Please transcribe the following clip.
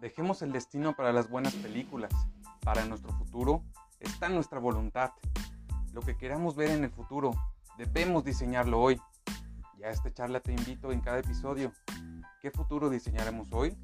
Dejemos el destino para las buenas películas. Para nuestro futuro está nuestra voluntad. Lo que queramos ver en el futuro, debemos diseñarlo hoy. Ya a esta charla te invito en cada episodio. ¿Qué futuro diseñaremos hoy?